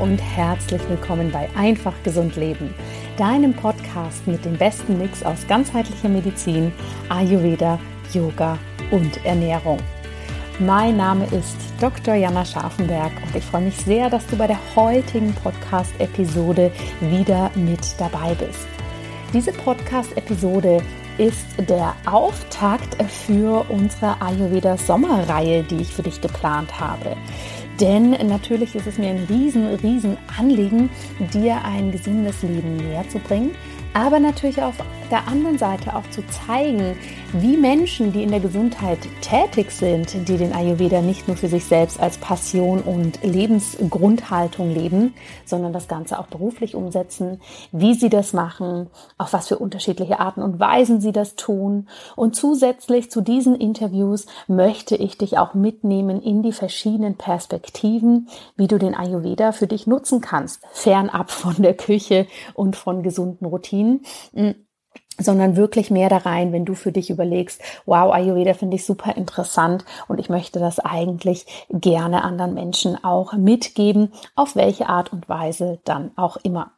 und herzlich willkommen bei Einfach Gesund Leben, deinem Podcast mit dem besten Mix aus ganzheitlicher Medizin, Ayurveda, Yoga und Ernährung. Mein Name ist Dr. Jana Scharfenberg und ich freue mich sehr, dass du bei der heutigen Podcast-Episode wieder mit dabei bist. Diese Podcast-Episode ist der Auftakt für unsere Ayurveda Sommerreihe, die ich für dich geplant habe. Denn natürlich ist es mir ein riesen, riesen Anliegen, dir ein gesundes Leben näher zu bringen aber natürlich auf der anderen Seite auch zu zeigen, wie Menschen, die in der Gesundheit tätig sind, die den Ayurveda nicht nur für sich selbst als Passion und Lebensgrundhaltung leben, sondern das Ganze auch beruflich umsetzen, wie sie das machen, auf was für unterschiedliche Arten und Weisen sie das tun. Und zusätzlich zu diesen Interviews möchte ich dich auch mitnehmen in die verschiedenen Perspektiven, wie du den Ayurveda für dich nutzen kannst, fernab von der Küche und von gesunden Routinen ziehen mm, sondern wirklich mehr da rein, wenn du für dich überlegst, wow, Ayurveda finde ich super interessant und ich möchte das eigentlich gerne anderen Menschen auch mitgeben, auf welche Art und Weise dann auch immer.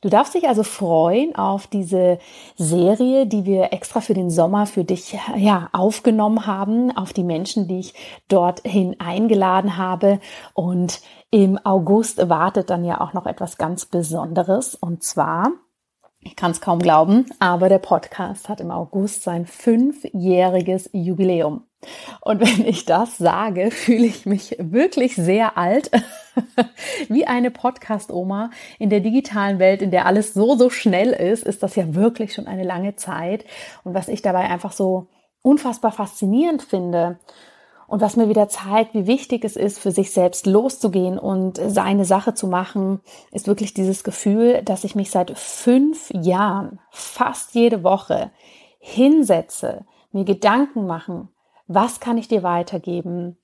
Du darfst dich also freuen auf diese Serie, die wir extra für den Sommer für dich ja aufgenommen haben, auf die Menschen, die ich dorthin eingeladen habe und im August wartet dann ja auch noch etwas ganz Besonderes und zwar ich kann es kaum glauben, aber der Podcast hat im August sein fünfjähriges Jubiläum. Und wenn ich das sage, fühle ich mich wirklich sehr alt, wie eine Podcast-Oma in der digitalen Welt, in der alles so, so schnell ist, ist das ja wirklich schon eine lange Zeit. Und was ich dabei einfach so unfassbar faszinierend finde, und was mir wieder zeigt, wie wichtig es ist, für sich selbst loszugehen und seine Sache zu machen, ist wirklich dieses Gefühl, dass ich mich seit fünf Jahren fast jede Woche hinsetze, mir Gedanken machen, was kann ich dir weitergeben?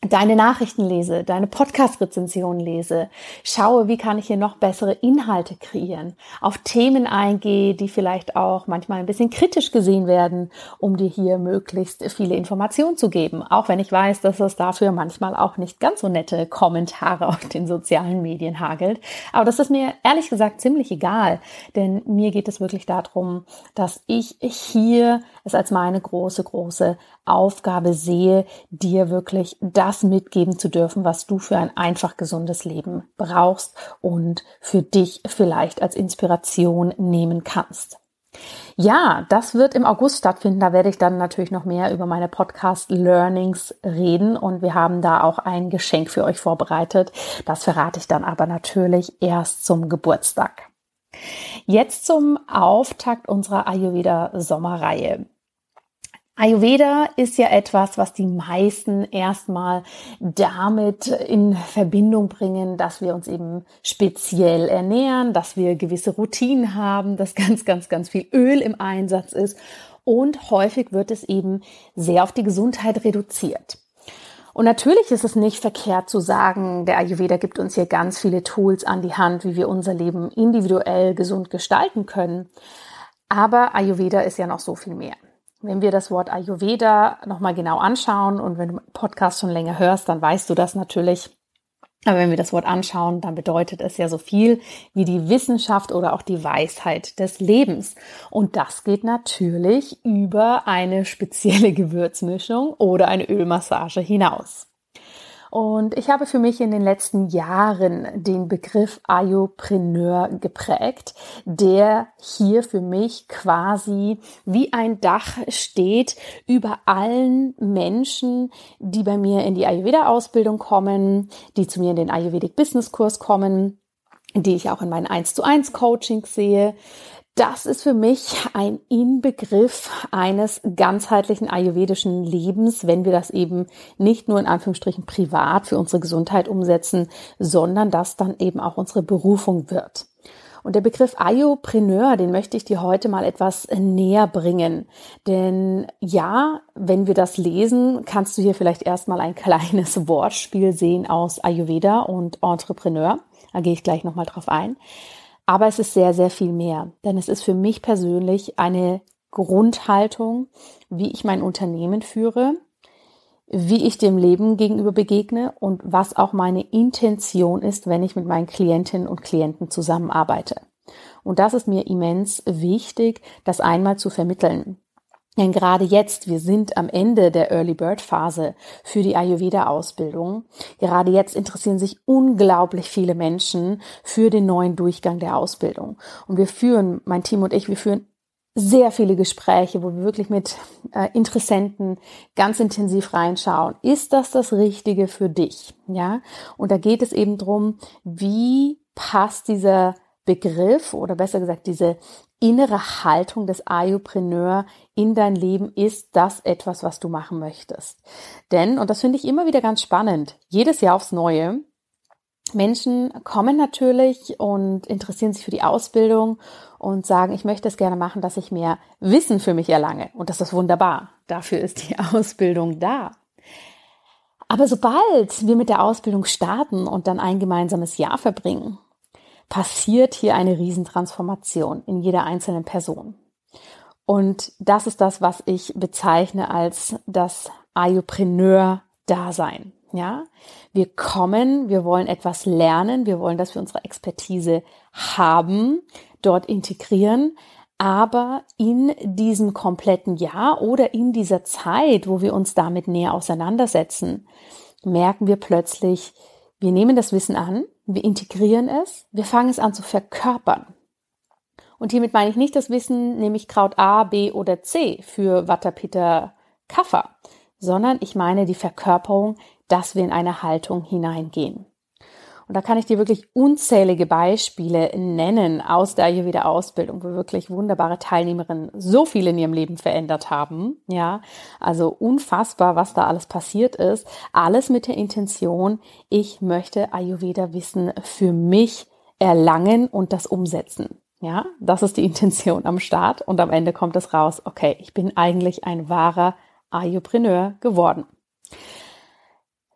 Deine Nachrichten lese, deine Podcast-Rezensionen lese, schaue, wie kann ich hier noch bessere Inhalte kreieren, auf Themen eingehe, die vielleicht auch manchmal ein bisschen kritisch gesehen werden, um dir hier möglichst viele Informationen zu geben. Auch wenn ich weiß, dass es dafür manchmal auch nicht ganz so nette Kommentare auf den sozialen Medien hagelt. Aber das ist mir ehrlich gesagt ziemlich egal, denn mir geht es wirklich darum, dass ich hier es als meine große, große Aufgabe sehe, dir wirklich das mitgeben zu dürfen, was du für ein einfach gesundes Leben brauchst und für dich vielleicht als Inspiration nehmen kannst. Ja, das wird im August stattfinden. Da werde ich dann natürlich noch mehr über meine Podcast Learnings reden und wir haben da auch ein Geschenk für euch vorbereitet. Das verrate ich dann aber natürlich erst zum Geburtstag. Jetzt zum Auftakt unserer Ayurveda Sommerreihe. Ayurveda ist ja etwas, was die meisten erstmal damit in Verbindung bringen, dass wir uns eben speziell ernähren, dass wir gewisse Routinen haben, dass ganz, ganz, ganz viel Öl im Einsatz ist und häufig wird es eben sehr auf die Gesundheit reduziert. Und natürlich ist es nicht verkehrt zu sagen, der Ayurveda gibt uns hier ganz viele Tools an die Hand, wie wir unser Leben individuell gesund gestalten können. Aber Ayurveda ist ja noch so viel mehr. Wenn wir das Wort Ayurveda nochmal genau anschauen und wenn du Podcast schon länger hörst, dann weißt du das natürlich. Aber wenn wir das Wort anschauen, dann bedeutet es ja so viel wie die Wissenschaft oder auch die Weisheit des Lebens. Und das geht natürlich über eine spezielle Gewürzmischung oder eine Ölmassage hinaus. Und ich habe für mich in den letzten Jahren den Begriff Ayopreneur geprägt, der hier für mich quasi wie ein Dach steht über allen Menschen, die bei mir in die Ayurveda-Ausbildung kommen, die zu mir in den Ayurvedic Business Kurs kommen, die ich auch in meinen 1 zu 1 Coachings sehe, das ist für mich ein Inbegriff eines ganzheitlichen ayurvedischen Lebens, wenn wir das eben nicht nur in Anführungsstrichen privat für unsere Gesundheit umsetzen, sondern das dann eben auch unsere Berufung wird. Und der Begriff Ayopreneur, den möchte ich dir heute mal etwas näher bringen. Denn ja, wenn wir das lesen, kannst du hier vielleicht erstmal ein kleines Wortspiel sehen aus Ayurveda und Entrepreneur. Da gehe ich gleich nochmal drauf ein. Aber es ist sehr, sehr viel mehr. Denn es ist für mich persönlich eine Grundhaltung, wie ich mein Unternehmen führe, wie ich dem Leben gegenüber begegne und was auch meine Intention ist, wenn ich mit meinen Klientinnen und Klienten zusammenarbeite. Und das ist mir immens wichtig, das einmal zu vermitteln. Denn gerade jetzt, wir sind am Ende der Early Bird Phase für die Ayurveda Ausbildung. Gerade jetzt interessieren sich unglaublich viele Menschen für den neuen Durchgang der Ausbildung. Und wir führen, mein Team und ich, wir führen sehr viele Gespräche, wo wir wirklich mit äh, Interessenten ganz intensiv reinschauen. Ist das das Richtige für dich? Ja. Und da geht es eben drum, wie passt dieser Begriff oder besser gesagt diese innere Haltung des Ayupreneur in dein Leben? Ist das etwas, was du machen möchtest? Denn, und das finde ich immer wieder ganz spannend, jedes Jahr aufs Neue, Menschen kommen natürlich und interessieren sich für die Ausbildung und sagen, ich möchte es gerne machen, dass ich mehr Wissen für mich erlange. Und das ist wunderbar. Dafür ist die Ausbildung da. Aber sobald wir mit der Ausbildung starten und dann ein gemeinsames Jahr verbringen, passiert hier eine Riesentransformation in jeder einzelnen Person. Und das ist das, was ich bezeichne als das Ayopreneur-Dasein. Ja, wir kommen, wir wollen etwas lernen, wir wollen, dass wir unsere Expertise haben, dort integrieren, aber in diesem kompletten Jahr oder in dieser Zeit, wo wir uns damit näher auseinandersetzen, merken wir plötzlich, wir nehmen das Wissen an, wir integrieren es, wir fangen es an zu verkörpern. Und hiermit meine ich nicht das Wissen, nämlich Kraut A, B oder C für Watter, Peter, Kaffer, sondern ich meine die Verkörperung dass wir in eine Haltung hineingehen. Und da kann ich dir wirklich unzählige Beispiele nennen aus der Ayurveda-Ausbildung, wo wirklich wunderbare Teilnehmerinnen so viel in ihrem Leben verändert haben. Ja, also unfassbar, was da alles passiert ist. Alles mit der Intention, ich möchte Ayurveda-Wissen für mich erlangen und das umsetzen. Ja, das ist die Intention am Start und am Ende kommt es raus, okay, ich bin eigentlich ein wahrer Ayurpreneur geworden.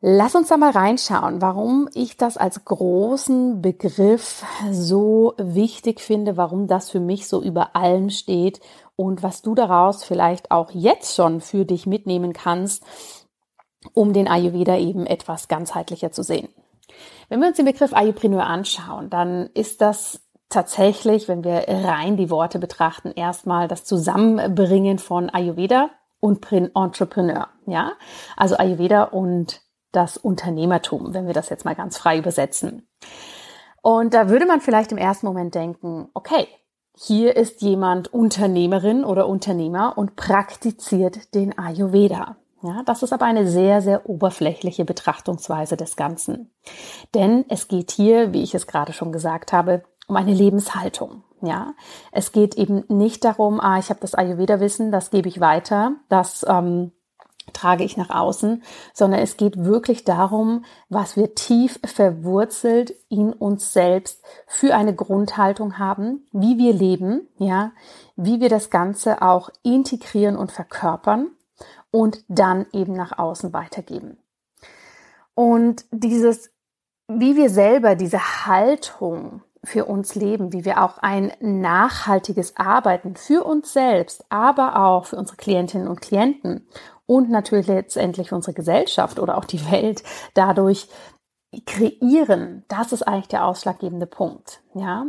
Lass uns da mal reinschauen, warum ich das als großen Begriff so wichtig finde, warum das für mich so über allem steht und was du daraus vielleicht auch jetzt schon für dich mitnehmen kannst, um den Ayurveda eben etwas ganzheitlicher zu sehen. Wenn wir uns den Begriff Ayurpreneur anschauen, dann ist das tatsächlich, wenn wir rein die Worte betrachten, erstmal das Zusammenbringen von Ayurveda und Entrepreneur, ja? Also Ayurveda und das Unternehmertum, wenn wir das jetzt mal ganz frei übersetzen. Und da würde man vielleicht im ersten Moment denken, okay, hier ist jemand Unternehmerin oder Unternehmer und praktiziert den Ayurveda. Ja, das ist aber eine sehr, sehr oberflächliche Betrachtungsweise des Ganzen. Denn es geht hier, wie ich es gerade schon gesagt habe, um eine Lebenshaltung. Ja, es geht eben nicht darum, ah, ich habe das Ayurveda-Wissen, das gebe ich weiter, das ähm, trage ich nach außen, sondern es geht wirklich darum, was wir tief verwurzelt in uns selbst für eine Grundhaltung haben, wie wir leben, ja, wie wir das Ganze auch integrieren und verkörpern und dann eben nach außen weitergeben. Und dieses, wie wir selber diese Haltung für uns leben, wie wir auch ein nachhaltiges Arbeiten für uns selbst, aber auch für unsere Klientinnen und Klienten und natürlich letztendlich unsere Gesellschaft oder auch die Welt dadurch kreieren. Das ist eigentlich der ausschlaggebende Punkt. Ja,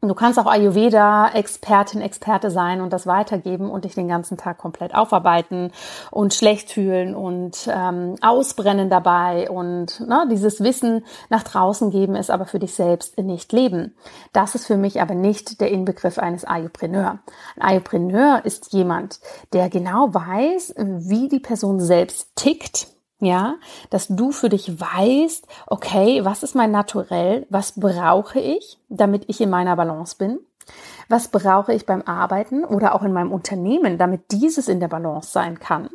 Du kannst auch Ayurveda-Expertin, Experte sein und das weitergeben und dich den ganzen Tag komplett aufarbeiten und schlecht fühlen und ähm, ausbrennen dabei und ne, dieses Wissen nach draußen geben, ist aber für dich selbst nicht leben. Das ist für mich aber nicht der Inbegriff eines Ayurpreneur. Ein Ayurpreneur ist jemand, der genau weiß, wie die Person selbst tickt, ja, dass du für dich weißt, okay, was ist mein Naturell, was brauche ich, damit ich in meiner Balance bin? Was brauche ich beim Arbeiten oder auch in meinem Unternehmen, damit dieses in der Balance sein kann?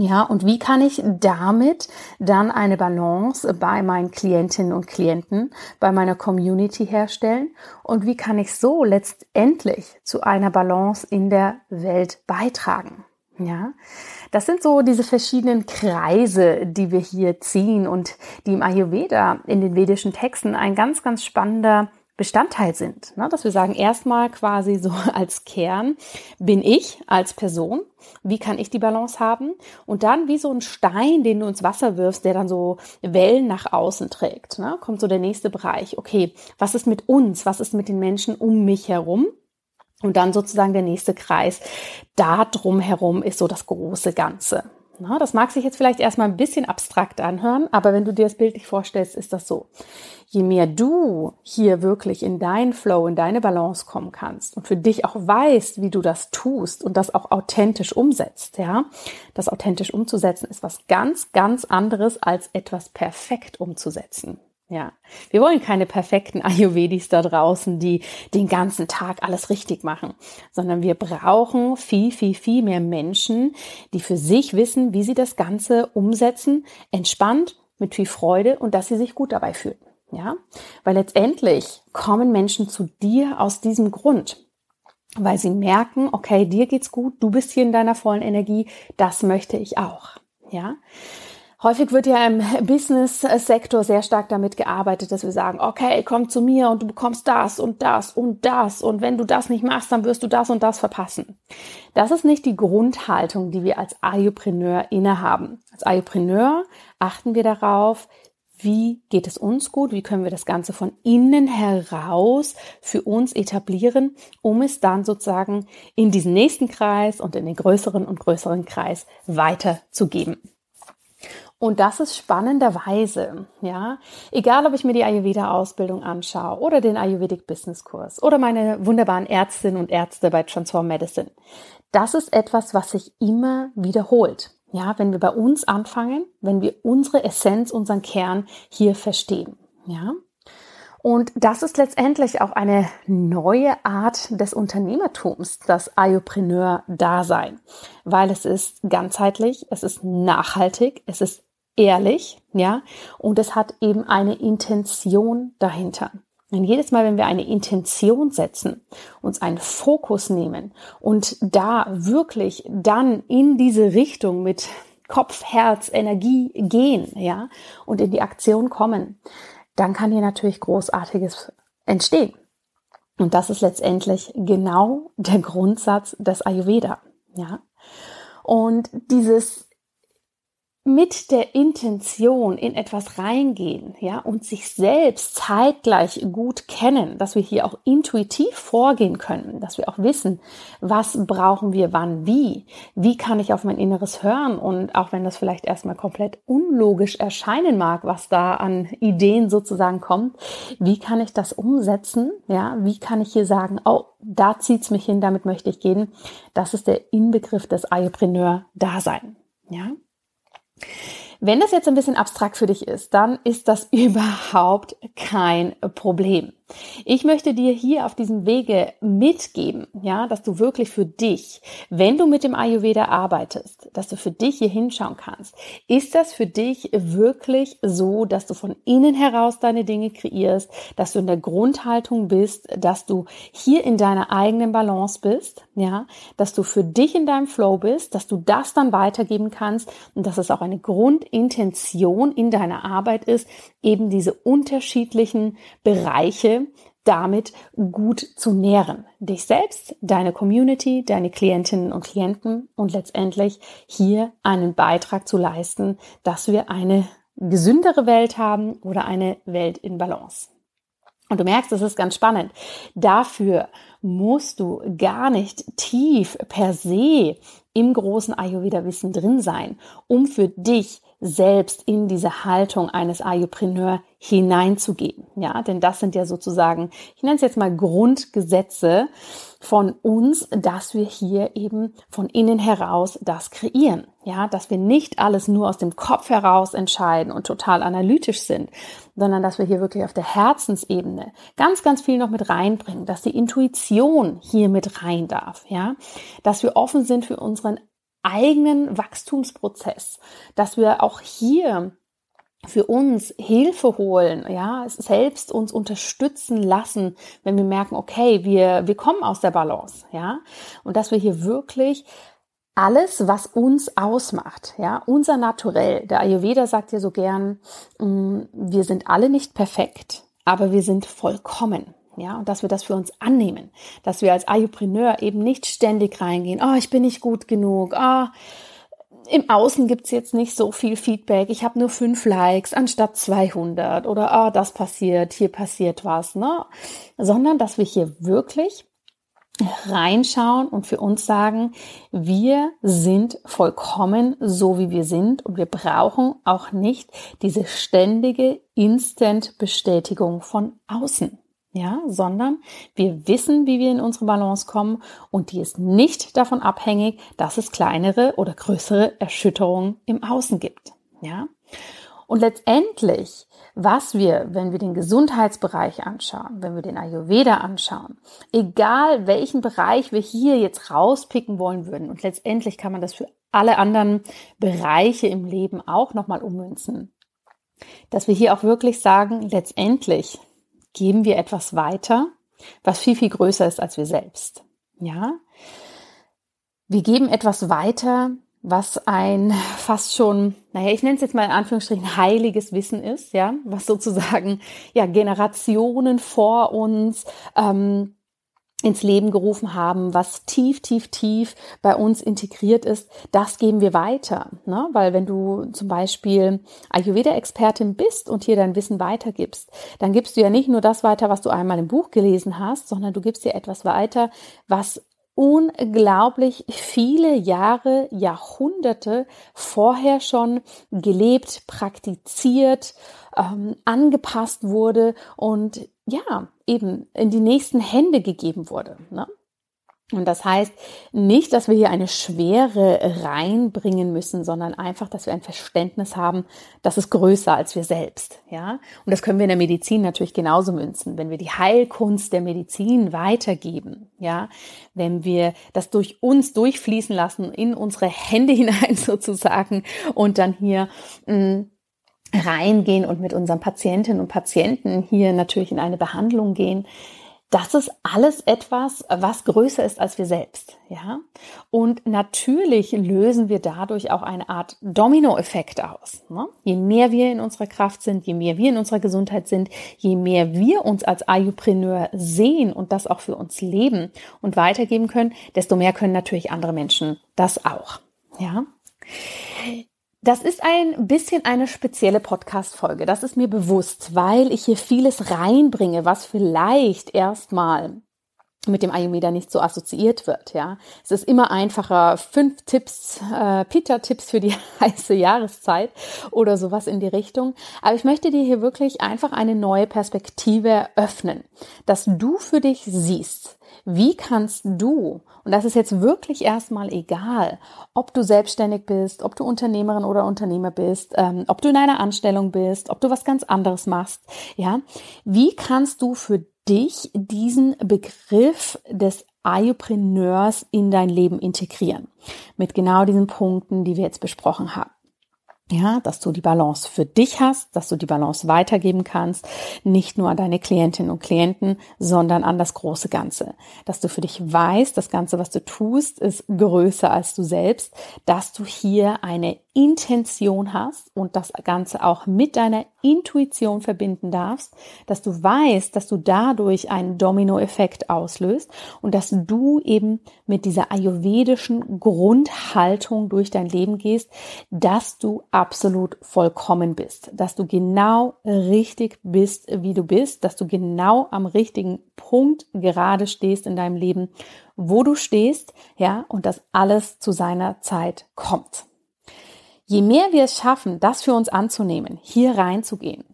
Ja, und wie kann ich damit dann eine Balance bei meinen Klientinnen und Klienten, bei meiner Community herstellen? Und wie kann ich so letztendlich zu einer Balance in der Welt beitragen? Ja, das sind so diese verschiedenen Kreise, die wir hier ziehen und die im Ayurveda in den vedischen Texten ein ganz, ganz spannender Bestandteil sind. Ne? Dass wir sagen, erstmal quasi so als Kern bin ich als Person, wie kann ich die Balance haben? Und dann wie so ein Stein, den du ins Wasser wirfst, der dann so Wellen nach außen trägt. Ne? Kommt so der nächste Bereich. Okay, was ist mit uns? Was ist mit den Menschen um mich herum? Und dann sozusagen der nächste Kreis. Da drumherum ist so das große Ganze. Na, das mag sich jetzt vielleicht erstmal ein bisschen abstrakt anhören, aber wenn du dir das bildlich vorstellst, ist das so. Je mehr du hier wirklich in deinen Flow, in deine Balance kommen kannst und für dich auch weißt, wie du das tust und das auch authentisch umsetzt, ja, das authentisch umzusetzen ist was ganz, ganz anderes als etwas perfekt umzusetzen. Ja, wir wollen keine perfekten Ayurvedis da draußen, die den ganzen Tag alles richtig machen, sondern wir brauchen viel, viel, viel mehr Menschen, die für sich wissen, wie sie das Ganze umsetzen, entspannt, mit viel Freude und dass sie sich gut dabei fühlen. Ja, weil letztendlich kommen Menschen zu dir aus diesem Grund, weil sie merken, okay, dir geht's gut, du bist hier in deiner vollen Energie, das möchte ich auch. Ja, Häufig wird ja im Business-Sektor sehr stark damit gearbeitet, dass wir sagen, okay, komm zu mir und du bekommst das und das und das und wenn du das nicht machst, dann wirst du das und das verpassen. Das ist nicht die Grundhaltung, die wir als Ayupreneur innehaben. Als Ayupreneur achten wir darauf, wie geht es uns gut, wie können wir das Ganze von innen heraus für uns etablieren, um es dann sozusagen in diesen nächsten Kreis und in den größeren und größeren Kreis weiterzugeben. Und das ist spannenderweise, ja, egal ob ich mir die Ayurveda-Ausbildung anschaue oder den Ayurvedic Business Kurs oder meine wunderbaren Ärztinnen und Ärzte bei Transform Medicine, das ist etwas, was sich immer wiederholt. Ja, wenn wir bei uns anfangen, wenn wir unsere Essenz, unseren Kern hier verstehen. Ja. Und das ist letztendlich auch eine neue Art des Unternehmertums, das Ayurpreneur-Dasein, weil es ist ganzheitlich, es ist nachhaltig, es ist ehrlich, ja, und es hat eben eine Intention dahinter. Und jedes Mal, wenn wir eine Intention setzen, uns einen Fokus nehmen und da wirklich dann in diese Richtung mit Kopf, Herz, Energie gehen, ja, und in die Aktion kommen, dann kann hier natürlich Großartiges entstehen. Und das ist letztendlich genau der Grundsatz des Ayurveda, ja. Und dieses mit der Intention in etwas reingehen, ja, und sich selbst zeitgleich gut kennen, dass wir hier auch intuitiv vorgehen können, dass wir auch wissen, was brauchen wir wann wie, wie kann ich auf mein Inneres hören und auch wenn das vielleicht erstmal komplett unlogisch erscheinen mag, was da an Ideen sozusagen kommt, wie kann ich das umsetzen, ja, wie kann ich hier sagen, oh, da zieht's mich hin, damit möchte ich gehen. Das ist der Inbegriff des Ayurpreneur-Dasein, ja. Wenn das jetzt ein bisschen abstrakt für dich ist, dann ist das überhaupt kein Problem. Ich möchte dir hier auf diesem Wege mitgeben, ja, dass du wirklich für dich, wenn du mit dem Ayurveda arbeitest, dass du für dich hier hinschauen kannst. Ist das für dich wirklich so, dass du von innen heraus deine Dinge kreierst, dass du in der Grundhaltung bist, dass du hier in deiner eigenen Balance bist, ja, dass du für dich in deinem Flow bist, dass du das dann weitergeben kannst und dass es auch eine Grundintention in deiner Arbeit ist, eben diese unterschiedlichen Bereiche damit gut zu nähren. Dich selbst, deine Community, deine Klientinnen und Klienten und letztendlich hier einen Beitrag zu leisten, dass wir eine gesündere Welt haben oder eine Welt in Balance. Und du merkst, das ist ganz spannend. Dafür musst du gar nicht tief per se im großen Ayurveda-Wissen drin sein, um für dich selbst in diese Haltung eines Ayurpreneur hineinzugehen. Ja, denn das sind ja sozusagen, ich nenne es jetzt mal Grundgesetze von uns, dass wir hier eben von innen heraus das kreieren. Ja, dass wir nicht alles nur aus dem Kopf heraus entscheiden und total analytisch sind, sondern dass wir hier wirklich auf der Herzensebene ganz, ganz viel noch mit reinbringen, dass die Intuition hier mit rein darf. Ja, dass wir offen sind für unseren eigenen Wachstumsprozess, dass wir auch hier für uns Hilfe holen, ja, selbst uns unterstützen lassen, wenn wir merken, okay, wir, wir kommen aus der Balance, ja, und dass wir hier wirklich alles, was uns ausmacht, ja, unser Naturell. Der Ayurveda sagt ja so gern, mm, wir sind alle nicht perfekt, aber wir sind vollkommen. Ja, und dass wir das für uns annehmen, dass wir als Ayupreneur eben nicht ständig reingehen, oh, ich bin nicht gut genug, oh, im Außen gibt's jetzt nicht so viel Feedback, ich habe nur fünf Likes anstatt 200 oder oh, das passiert, hier passiert was, ne? Sondern, dass wir hier wirklich reinschauen und für uns sagen, wir sind vollkommen so, wie wir sind und wir brauchen auch nicht diese ständige Instant-Bestätigung von außen. Ja, sondern wir wissen, wie wir in unsere Balance kommen und die ist nicht davon abhängig, dass es kleinere oder größere Erschütterungen im Außen gibt. Ja, und letztendlich was wir, wenn wir den Gesundheitsbereich anschauen, wenn wir den Ayurveda anschauen, egal welchen Bereich wir hier jetzt rauspicken wollen würden, und letztendlich kann man das für alle anderen Bereiche im Leben auch nochmal ummünzen, dass wir hier auch wirklich sagen, letztendlich geben wir etwas weiter, was viel, viel größer ist als wir selbst. Ja? Wir geben etwas weiter, was ein fast schon, naja, ich nenne es jetzt mal in Anführungsstrichen heiliges Wissen ist, ja, was sozusagen ja Generationen vor uns ähm, ins Leben gerufen haben, was tief, tief, tief bei uns integriert ist, das geben wir weiter. Ne? Weil wenn du zum Beispiel Ayurveda-Expertin bist und hier dein Wissen weitergibst, dann gibst du ja nicht nur das weiter, was du einmal im Buch gelesen hast, sondern du gibst dir etwas weiter, was unglaublich viele Jahre, Jahrhunderte vorher schon gelebt, praktiziert, ähm, angepasst wurde und ja, eben in die nächsten Hände gegeben wurde. Ne? Und das heißt nicht, dass wir hier eine Schwere reinbringen müssen, sondern einfach, dass wir ein Verständnis haben, das ist größer als wir selbst, ja. Und das können wir in der Medizin natürlich genauso münzen, wenn wir die Heilkunst der Medizin weitergeben, ja. Wenn wir das durch uns durchfließen lassen, in unsere Hände hinein sozusagen und dann hier, mh, mm, reingehen und mit unseren Patientinnen und Patienten hier natürlich in eine Behandlung gehen, das ist alles etwas, was größer ist als wir selbst, ja. Und natürlich lösen wir dadurch auch eine Art Dominoeffekt aus. Ne? Je mehr wir in unserer Kraft sind, je mehr wir in unserer Gesundheit sind, je mehr wir uns als Ayupreneur sehen und das auch für uns leben und weitergeben können, desto mehr können natürlich andere Menschen das auch, ja. Das ist ein bisschen eine spezielle Podcast-Folge. Das ist mir bewusst, weil ich hier vieles reinbringe, was vielleicht erstmal mit dem Ayurveda nicht so assoziiert wird, ja. Es ist immer einfacher, fünf Tipps, äh, Pita-Tipps für die heiße Jahreszeit oder sowas in die Richtung. Aber ich möchte dir hier wirklich einfach eine neue Perspektive öffnen, dass du für dich siehst, wie kannst du, und das ist jetzt wirklich erstmal egal, ob du selbstständig bist, ob du Unternehmerin oder Unternehmer bist, ähm, ob du in einer Anstellung bist, ob du was ganz anderes machst, ja, wie kannst du für dich diesen Begriff des Ayupreneurs in dein Leben integrieren? Mit genau diesen Punkten, die wir jetzt besprochen haben. Ja, dass du die Balance für dich hast, dass du die Balance weitergeben kannst, nicht nur an deine Klientinnen und Klienten, sondern an das große Ganze. Dass du für dich weißt, das Ganze, was du tust, ist größer als du selbst, dass du hier eine Intention hast und das Ganze auch mit deiner Intuition verbinden darfst, dass du weißt, dass du dadurch einen Dominoeffekt auslöst und dass du eben mit dieser ayurvedischen Grundhaltung durch dein Leben gehst, dass du absolut vollkommen bist, dass du genau richtig bist, wie du bist, dass du genau am richtigen Punkt gerade stehst in deinem Leben, wo du stehst, ja, und dass alles zu seiner Zeit kommt. Je mehr wir es schaffen, das für uns anzunehmen, hier reinzugehen,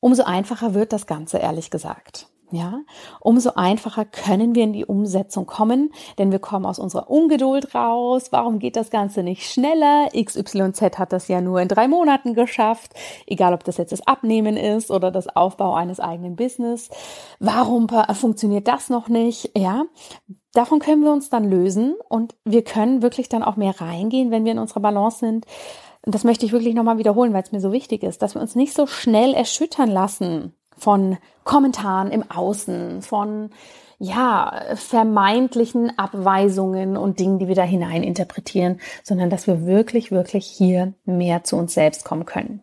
umso einfacher wird das Ganze, ehrlich gesagt. Ja, umso einfacher können wir in die Umsetzung kommen, denn wir kommen aus unserer Ungeduld raus. Warum geht das Ganze nicht schneller? XYZ hat das ja nur in drei Monaten geschafft, egal ob das jetzt das Abnehmen ist oder das Aufbau eines eigenen Business. Warum funktioniert das noch nicht? Ja, davon können wir uns dann lösen und wir können wirklich dann auch mehr reingehen, wenn wir in unserer Balance sind. Und das möchte ich wirklich nochmal wiederholen, weil es mir so wichtig ist, dass wir uns nicht so schnell erschüttern lassen von Kommentaren im Außen, von ja, vermeintlichen Abweisungen und Dingen, die wir da hinein interpretieren, sondern dass wir wirklich, wirklich hier mehr zu uns selbst kommen können.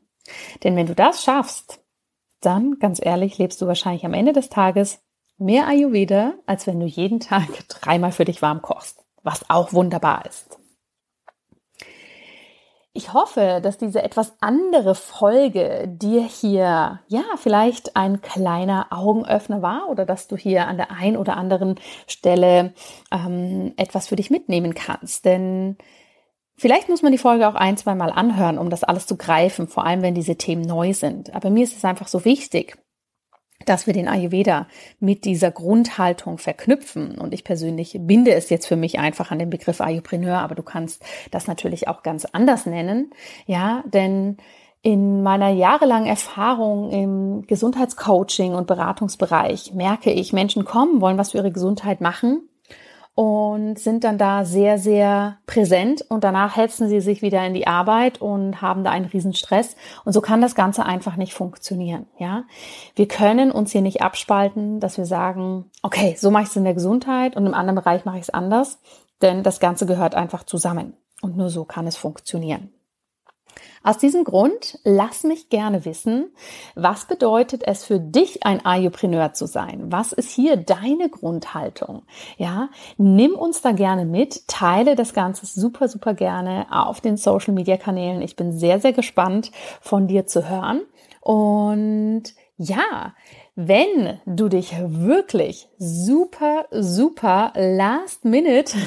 Denn wenn du das schaffst, dann, ganz ehrlich, lebst du wahrscheinlich am Ende des Tages Mehr Ayurveda, als wenn du jeden Tag dreimal für dich warm kochst, was auch wunderbar ist. Ich hoffe, dass diese etwas andere Folge dir hier, ja, vielleicht ein kleiner Augenöffner war oder dass du hier an der einen oder anderen Stelle ähm, etwas für dich mitnehmen kannst. Denn vielleicht muss man die Folge auch ein, zwei Mal anhören, um das alles zu greifen, vor allem wenn diese Themen neu sind. Aber mir ist es einfach so wichtig, dass wir den Ayurveda mit dieser Grundhaltung verknüpfen. Und ich persönlich binde es jetzt für mich einfach an den Begriff Ayurpreneur, aber du kannst das natürlich auch ganz anders nennen. Ja, denn in meiner jahrelangen Erfahrung im Gesundheitscoaching und Beratungsbereich merke ich, Menschen kommen, wollen was für ihre Gesundheit machen und sind dann da sehr, sehr präsent und danach hetzen sie sich wieder in die Arbeit und haben da einen riesen Stress und so kann das Ganze einfach nicht funktionieren, ja. Wir können uns hier nicht abspalten, dass wir sagen, okay, so mache ich es in der Gesundheit und im anderen Bereich mache ich es anders, denn das Ganze gehört einfach zusammen und nur so kann es funktionieren. Aus diesem Grund lass mich gerne wissen, was bedeutet es für dich, ein Ayurpreneur zu sein? Was ist hier deine Grundhaltung? Ja, nimm uns da gerne mit, teile das Ganze super, super gerne auf den Social Media Kanälen. Ich bin sehr, sehr gespannt von dir zu hören. Und ja, wenn du dich wirklich super, super last minute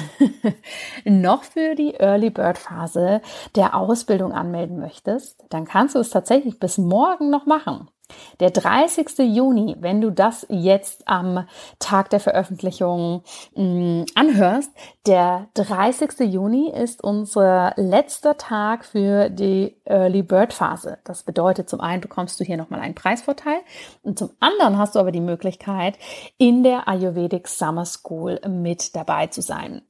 noch für die Early Bird Phase der Ausbildung anmelden möchtest, dann kannst du es tatsächlich bis morgen noch machen. Der 30. Juni, wenn du das jetzt am Tag der Veröffentlichung mm, anhörst, der 30. Juni ist unser letzter Tag für die Early Bird Phase. Das bedeutet, zum einen bekommst du hier nochmal einen Preisvorteil und zum anderen hast du aber die Möglichkeit, in der Ayurvedic Summer School mit dabei zu sein.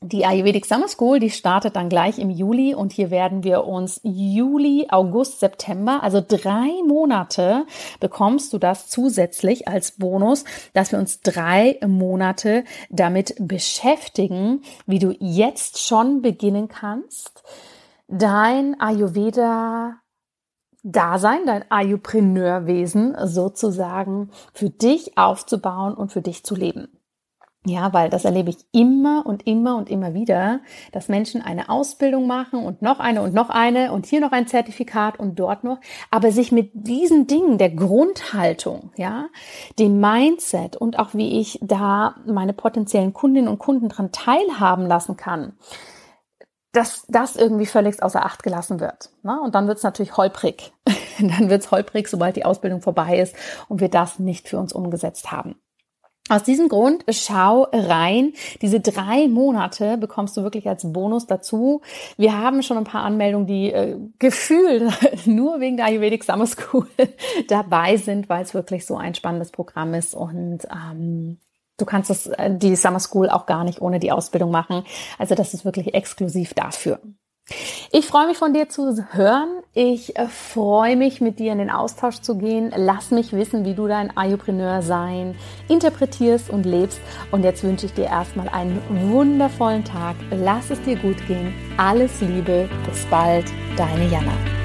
Die Ayurvedic Summer School, die startet dann gleich im Juli und hier werden wir uns Juli, August, September, also drei Monate bekommst du das zusätzlich als Bonus, dass wir uns drei Monate damit beschäftigen, wie du jetzt schon beginnen kannst, dein Ayurveda Dasein, dein Ayurpreneurwesen sozusagen für dich aufzubauen und für dich zu leben. Ja, weil das erlebe ich immer und immer und immer wieder, dass Menschen eine Ausbildung machen und noch eine und noch eine und hier noch ein Zertifikat und dort noch, aber sich mit diesen Dingen der Grundhaltung, ja, dem Mindset und auch wie ich da meine potenziellen Kundinnen und Kunden dran teilhaben lassen kann, dass das irgendwie völlig außer Acht gelassen wird. Ne? Und dann wird es natürlich holprig. dann wird es holprig, sobald die Ausbildung vorbei ist und wir das nicht für uns umgesetzt haben. Aus diesem Grund schau rein. Diese drei Monate bekommst du wirklich als Bonus dazu. Wir haben schon ein paar Anmeldungen, die äh, gefühlt nur wegen der Ayurvedic Summer School dabei sind, weil es wirklich so ein spannendes Programm ist und ähm, du kannst das, äh, die Summer School auch gar nicht ohne die Ausbildung machen. Also das ist wirklich exklusiv dafür. Ich freue mich von dir zu hören. Ich äh, freue mich, mit dir in den Austausch zu gehen. Lass mich wissen, wie du dein Ayurpreneur sein interpretierst und lebst. Und jetzt wünsche ich dir erstmal einen wundervollen Tag. Lass es dir gut gehen. Alles Liebe. Bis bald. Deine Jana.